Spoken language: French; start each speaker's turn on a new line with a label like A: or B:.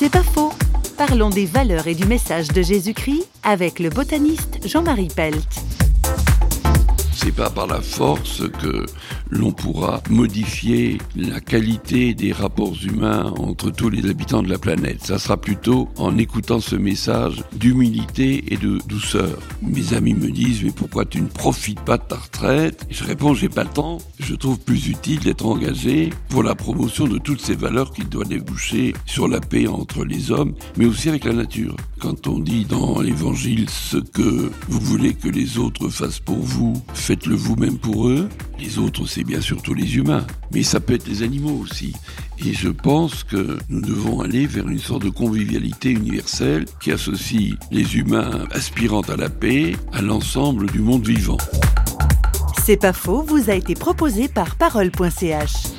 A: C'est pas faux. Parlons des valeurs et du message de Jésus-Christ avec le botaniste Jean-Marie Pelt.
B: C'est pas par la force que l'on pourra modifier la qualité des rapports humains entre tous les habitants de la planète. Ça sera plutôt en écoutant ce message d'humilité et de douceur. Mes amis me disent mais pourquoi tu ne profites pas de ta retraite? Je réponds j'ai pas le temps. Je trouve plus utile d'être engagé pour la promotion de toutes ces valeurs qui doivent déboucher sur la paix entre les hommes, mais aussi avec la nature. Quand on dit dans l'évangile ce que vous voulez que les autres fassent pour vous, faites-le vous-même pour eux. Les autres, c'est bien sûr tous les humains, mais ça peut être les animaux aussi. Et je pense que nous devons aller vers une sorte de convivialité universelle qui associe les humains aspirant à la paix à l'ensemble du monde vivant.
A: C'est pas faux, vous a été proposé par parole.ch.